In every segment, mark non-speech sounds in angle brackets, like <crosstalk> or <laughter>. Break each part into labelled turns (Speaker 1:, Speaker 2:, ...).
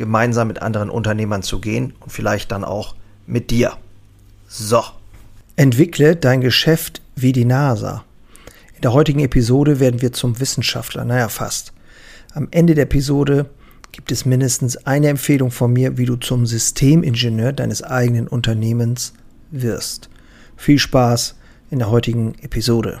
Speaker 1: gemeinsam mit anderen Unternehmern zu gehen und vielleicht dann auch mit dir. So. Entwickle dein Geschäft wie die NASA. In der heutigen Episode werden wir zum Wissenschaftler, naja fast. Am Ende der Episode gibt es mindestens eine Empfehlung von mir, wie du zum Systemingenieur deines eigenen Unternehmens wirst. Viel Spaß in der heutigen Episode.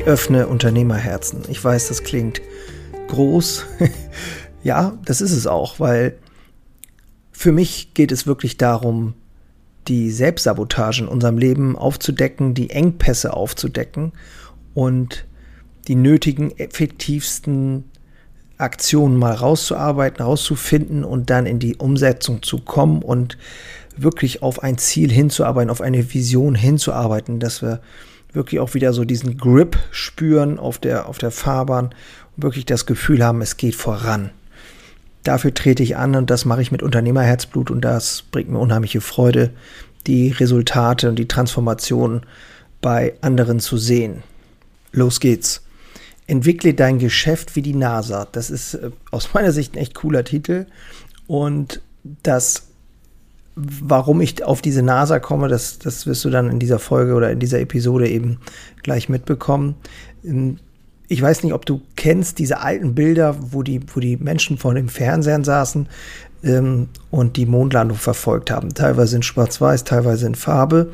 Speaker 1: Ich öffne Unternehmerherzen. Ich weiß, das klingt groß. <laughs> ja, das ist es auch, weil für mich geht es wirklich darum, die Selbstsabotage in unserem Leben aufzudecken, die Engpässe aufzudecken und die nötigen, effektivsten Aktionen mal rauszuarbeiten, rauszufinden und dann in die Umsetzung zu kommen und wirklich auf ein Ziel hinzuarbeiten, auf eine Vision hinzuarbeiten, dass wir wirklich auch wieder so diesen Grip spüren auf der, auf der Fahrbahn und wirklich das Gefühl haben, es geht voran. Dafür trete ich an und das mache ich mit Unternehmerherzblut und das bringt mir unheimliche Freude, die Resultate und die Transformation bei anderen zu sehen. Los geht's. Entwickle dein Geschäft wie die NASA. Das ist äh, aus meiner Sicht ein echt cooler Titel und das warum ich auf diese NASA komme, das, das wirst du dann in dieser Folge oder in dieser Episode eben gleich mitbekommen. Ähm, ich weiß nicht, ob du kennst diese alten Bilder, wo die, wo die Menschen vor dem Fernsehen saßen ähm, und die Mondlandung verfolgt haben. Teilweise in Schwarz-Weiß, teilweise in Farbe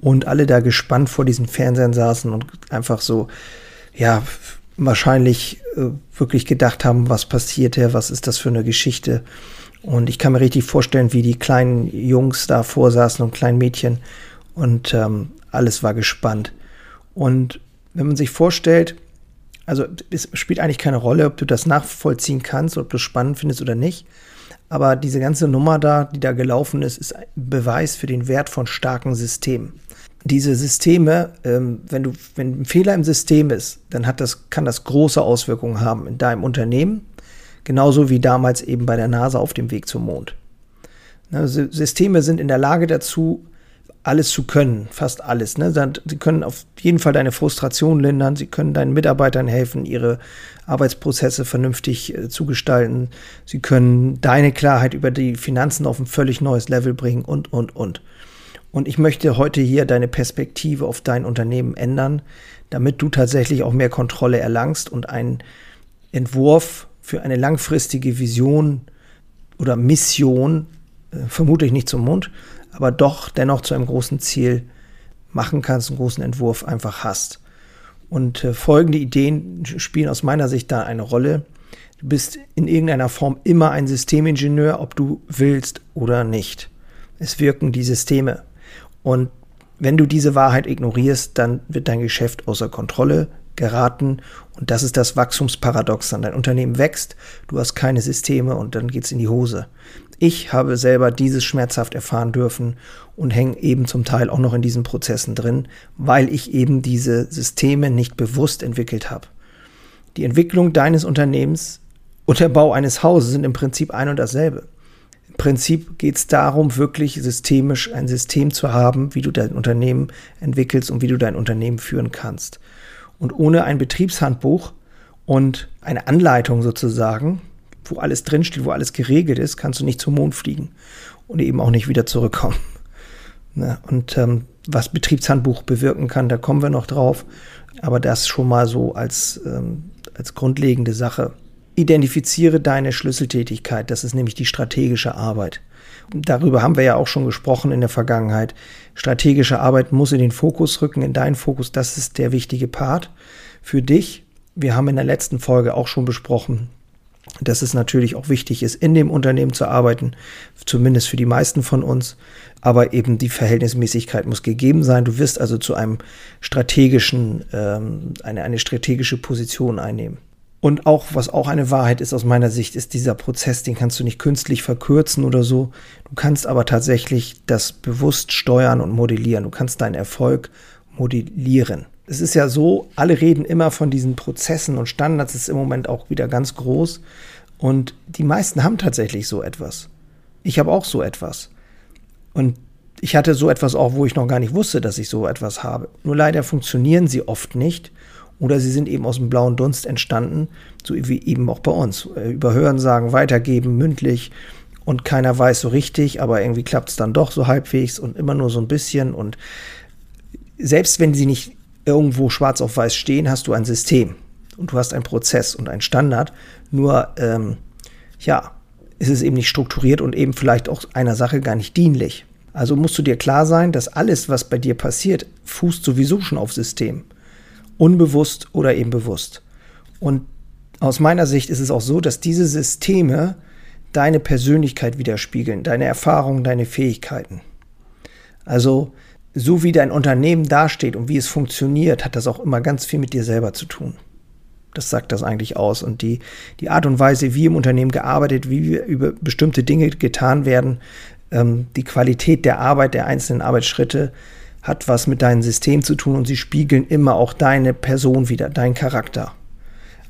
Speaker 1: und alle da gespannt vor diesen Fernsehern saßen und einfach so, ja, wahrscheinlich äh, wirklich gedacht haben, was passiert hier, was ist das für eine Geschichte. Und ich kann mir richtig vorstellen, wie die kleinen Jungs da vorsaßen und kleinen Mädchen und ähm, alles war gespannt. Und wenn man sich vorstellt, also es spielt eigentlich keine Rolle, ob du das nachvollziehen kannst, ob du es spannend findest oder nicht. Aber diese ganze Nummer da, die da gelaufen ist, ist ein Beweis für den Wert von starken Systemen. Diese Systeme, ähm, wenn du, wenn ein Fehler im System ist, dann hat das, kann das große Auswirkungen haben in deinem Unternehmen, Genauso wie damals eben bei der NASA auf dem Weg zum Mond. Ne, Systeme sind in der Lage dazu, alles zu können, fast alles. Ne? Sie können auf jeden Fall deine Frustration lindern, sie können deinen Mitarbeitern helfen, ihre Arbeitsprozesse vernünftig äh, zu gestalten, sie können deine Klarheit über die Finanzen auf ein völlig neues Level bringen und, und, und. Und ich möchte heute hier deine Perspektive auf dein Unternehmen ändern, damit du tatsächlich auch mehr Kontrolle erlangst und einen Entwurf für eine langfristige Vision oder Mission, äh, vermutlich nicht zum Mond, aber doch dennoch zu einem großen Ziel machen kannst, einen großen Entwurf einfach hast. Und äh, folgende Ideen spielen aus meiner Sicht da eine Rolle. Du bist in irgendeiner Form immer ein Systemingenieur, ob du willst oder nicht. Es wirken die Systeme. Und wenn du diese Wahrheit ignorierst, dann wird dein Geschäft außer Kontrolle geraten. Und das ist das Wachstumsparadoxon. Dein Unternehmen wächst, du hast keine Systeme und dann geht's in die Hose. Ich habe selber dieses schmerzhaft erfahren dürfen und hänge eben zum Teil auch noch in diesen Prozessen drin, weil ich eben diese Systeme nicht bewusst entwickelt habe. Die Entwicklung deines Unternehmens und der Bau eines Hauses sind im Prinzip ein und dasselbe. Im Prinzip geht es darum, wirklich systemisch ein System zu haben, wie du dein Unternehmen entwickelst und wie du dein Unternehmen führen kannst. Und ohne ein Betriebshandbuch und eine Anleitung sozusagen, wo alles drinsteht, wo alles geregelt ist, kannst du nicht zum Mond fliegen und eben auch nicht wieder zurückkommen. <laughs> Ne? Und ähm, was Betriebshandbuch bewirken kann, da kommen wir noch drauf. Aber das schon mal so als, ähm, als grundlegende Sache. Identifiziere deine Schlüsseltätigkeit, das ist nämlich die strategische Arbeit. Darüber haben wir ja auch schon gesprochen in der Vergangenheit. Strategische Arbeit muss in den Fokus rücken, in deinen Fokus, das ist der wichtige Part für dich. Wir haben in der letzten Folge auch schon besprochen, dass es natürlich auch wichtig ist, in dem Unternehmen zu arbeiten, zumindest für die meisten von uns. Aber eben die Verhältnismäßigkeit muss gegeben sein. Du wirst also zu einem strategischen, ähm, eine, eine strategische Position einnehmen. Und auch, was auch eine Wahrheit ist aus meiner Sicht, ist dieser Prozess, den kannst du nicht künstlich verkürzen oder so. Du kannst aber tatsächlich das bewusst steuern und modellieren. Du kannst deinen Erfolg modellieren es ist ja so, alle reden immer von diesen Prozessen und Standards ist im Moment auch wieder ganz groß. Und die meisten haben tatsächlich so etwas. Ich habe auch so etwas. Und ich hatte so etwas auch, wo ich noch gar nicht wusste, dass ich so etwas habe. Nur leider funktionieren sie oft nicht oder sie sind eben aus dem blauen Dunst entstanden, so wie eben auch bei uns. Äh, über Hörensagen weitergeben, mündlich und keiner weiß so richtig, aber irgendwie klappt es dann doch so halbwegs und immer nur so ein bisschen und selbst wenn sie nicht irgendwo schwarz auf weiß stehen, hast du ein System und du hast einen Prozess und einen Standard. Nur, ähm, ja, ist es eben nicht strukturiert und eben vielleicht auch einer Sache gar nicht dienlich. Also musst du dir klar sein, dass alles, was bei dir passiert, fußt sowieso schon auf System. Unbewusst oder eben bewusst. Und aus meiner Sicht ist es auch so, dass diese Systeme deine Persönlichkeit widerspiegeln, deine Erfahrungen, deine Fähigkeiten. Also so wie dein Unternehmen dasteht und wie es funktioniert, hat das auch immer ganz viel mit dir selber zu tun. Das sagt das eigentlich aus. Und die, die Art und Weise, wie im Unternehmen gearbeitet, wie über bestimmte Dinge getan werden, ähm, die Qualität der Arbeit, der einzelnen Arbeitsschritte, hat was mit deinem System zu tun und sie spiegeln immer auch deine Person wieder, deinen Charakter.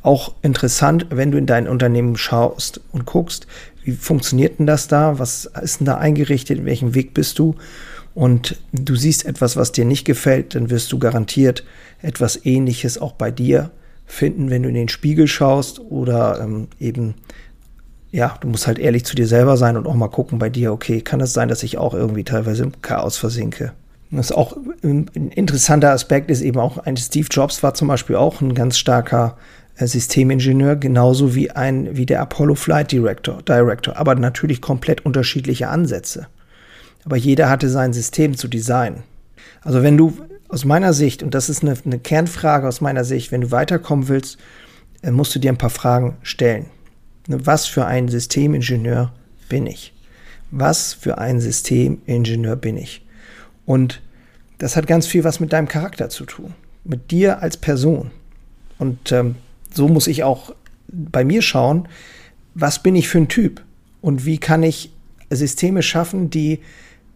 Speaker 1: Auch interessant, wenn du in dein Unternehmen schaust und guckst, wie funktioniert denn das da? Was ist denn da eingerichtet? In welchem Weg bist du? und du siehst etwas, was dir nicht gefällt, dann wirst du garantiert etwas Ähnliches auch bei dir finden, wenn du in den Spiegel schaust oder ähm, eben, ja, du musst halt ehrlich zu dir selber sein und auch mal gucken bei dir, okay, kann es sein, dass ich auch irgendwie teilweise im Chaos versinke? Das ist auch ein interessanter Aspekt ist eben auch ein Steve Jobs war zum Beispiel auch ein ganz starker äh, Systemingenieur, genauso wie ein, wie der Apollo Flight Director, Director, aber natürlich komplett unterschiedliche Ansätze aber jeder hatte sein System zu designen. Also wenn du aus meiner Sicht, und das ist eine, eine Kernfrage aus meiner Sicht, wenn du weiterkommen willst, äh, musst du dir ein paar Fragen stellen. Ne, was für ein Systemingenieur bin ich? Was für ein Systemingenieur bin ich? Und das hat ganz viel was mit deinem Charakter zu tun, mit dir als Person. Und ähm, so muss ich auch bei mir schauen, was bin ich für ein Typ und wie kann ich Systeme schaffen, die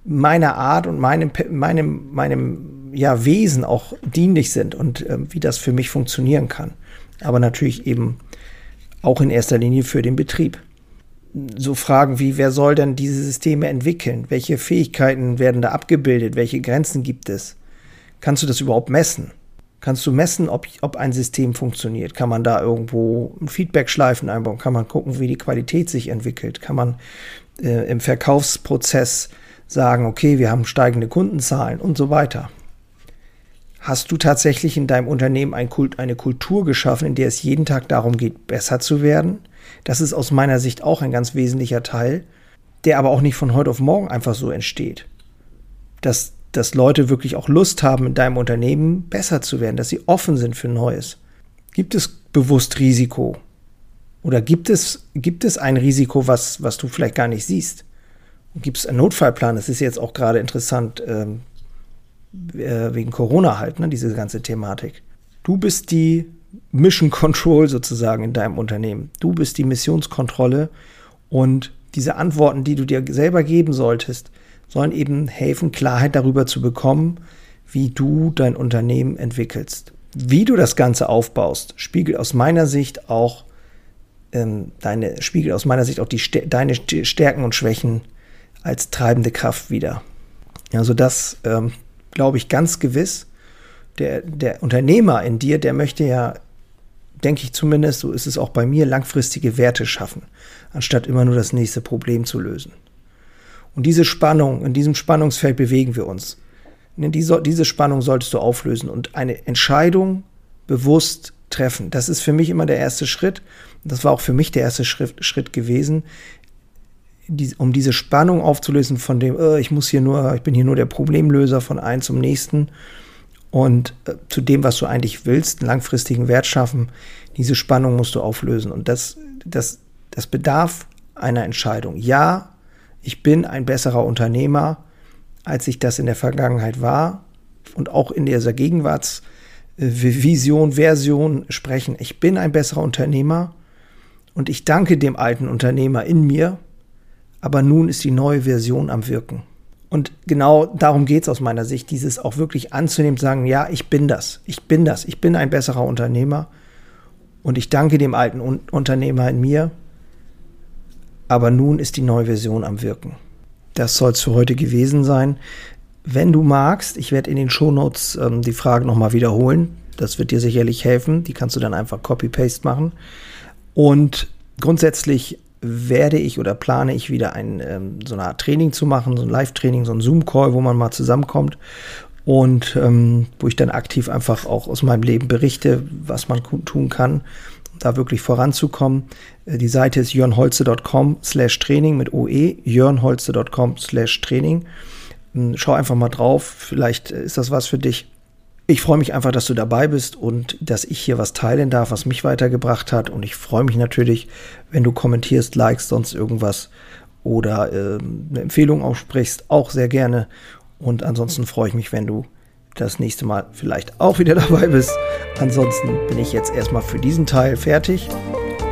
Speaker 1: meiner Art und meinem, meinem, meinem ja, Wesen auch dienlich sind und äh, wie das für mich funktionieren kann. Aber natürlich eben auch in erster Linie für den Betrieb. So Fragen wie, wer soll denn diese Systeme entwickeln? Welche Fähigkeiten werden da abgebildet? Welche Grenzen gibt es? Kannst du das überhaupt messen? Kannst du messen, ob, ob ein System funktioniert? Kann man da irgendwo Feedback-Schleifen einbauen? Kann man gucken, wie die Qualität sich entwickelt? Kann man äh, im Verkaufsprozess sagen, okay, wir haben steigende Kundenzahlen und so weiter. Hast du tatsächlich in deinem Unternehmen ein Kult, eine Kultur geschaffen, in der es jeden Tag darum geht, besser zu werden? Das ist aus meiner Sicht auch ein ganz wesentlicher Teil, der aber auch nicht von heute auf morgen einfach so entsteht. Dass, dass Leute wirklich auch Lust haben, in deinem Unternehmen besser zu werden, dass sie offen sind für Neues. Gibt es bewusst Risiko? Oder gibt es, gibt es ein Risiko, was, was du vielleicht gar nicht siehst? gibt es einen Notfallplan. Das ist jetzt auch gerade interessant ähm, äh, wegen Corona halt, ne, diese ganze Thematik. Du bist die Mission Control sozusagen in deinem Unternehmen. Du bist die Missionskontrolle und diese Antworten, die du dir selber geben solltest, sollen eben helfen, Klarheit darüber zu bekommen, wie du dein Unternehmen entwickelst. Wie du das Ganze aufbaust, spiegelt aus meiner Sicht auch ähm, deine, spiegelt aus meiner Sicht auch die, deine Stärken und Schwächen als treibende Kraft wieder. Also das ähm, glaube ich ganz gewiss. Der, der Unternehmer in dir, der möchte ja, denke ich zumindest, so ist es auch bei mir, langfristige Werte schaffen, anstatt immer nur das nächste Problem zu lösen. Und diese Spannung, in diesem Spannungsfeld bewegen wir uns. Diese, diese Spannung solltest du auflösen und eine Entscheidung bewusst treffen. Das ist für mich immer der erste Schritt. Das war auch für mich der erste Schritt, Schritt gewesen, die, um diese Spannung aufzulösen von dem, äh, ich muss hier nur, ich bin hier nur der Problemlöser von einem zum nächsten und äh, zu dem, was du eigentlich willst, einen langfristigen Wert schaffen, diese Spannung musst du auflösen. Und das, das, das bedarf einer Entscheidung. Ja, ich bin ein besserer Unternehmer, als ich das in der Vergangenheit war und auch in dieser Gegenwartsvision, Version sprechen. Ich bin ein besserer Unternehmer und ich danke dem alten Unternehmer in mir, aber nun ist die neue Version am Wirken. Und genau darum geht es aus meiner Sicht, dieses auch wirklich anzunehmen, sagen, ja, ich bin das, ich bin das, ich bin ein besserer Unternehmer und ich danke dem alten Un Unternehmer in mir, aber nun ist die neue Version am Wirken. Das soll es für heute gewesen sein. Wenn du magst, ich werde in den Shownotes ähm, die Frage nochmal wiederholen. Das wird dir sicherlich helfen. Die kannst du dann einfach Copy-Paste machen. Und grundsätzlich werde ich oder plane ich wieder ein, ähm, so eine Art Training zu machen, so ein Live-Training, so ein Zoom-Call, wo man mal zusammenkommt und ähm, wo ich dann aktiv einfach auch aus meinem Leben berichte, was man tun kann, da wirklich voranzukommen. Äh, die Seite ist jörnholze.com slash Training mit OE, jörnholze.com slash Training. Hm, schau einfach mal drauf, vielleicht ist das was für dich. Ich freue mich einfach, dass du dabei bist und dass ich hier was teilen darf, was mich weitergebracht hat. Und ich freue mich natürlich, wenn du kommentierst, likest, sonst irgendwas oder äh, eine Empfehlung aussprichst, auch sehr gerne. Und ansonsten freue ich mich, wenn du das nächste Mal vielleicht auch wieder <laughs> dabei bist. Ansonsten bin ich jetzt erstmal für diesen Teil fertig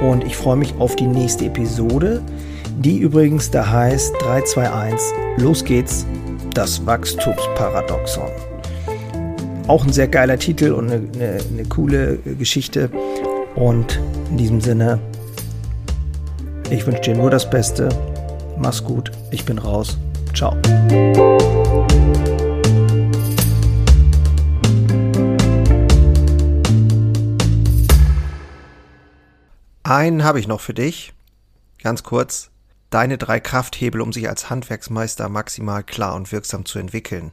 Speaker 1: und ich freue mich auf die nächste Episode, die übrigens da heißt 321, los geht's, das Wachstumsparadoxon. Auch ein sehr geiler Titel und eine, eine, eine coole Geschichte. Und in diesem Sinne, ich wünsche dir nur das Beste. Mach's gut, ich bin raus. Ciao. Einen habe ich noch für dich. Ganz kurz. Deine drei Krafthebel, um sich als Handwerksmeister maximal klar und wirksam zu entwickeln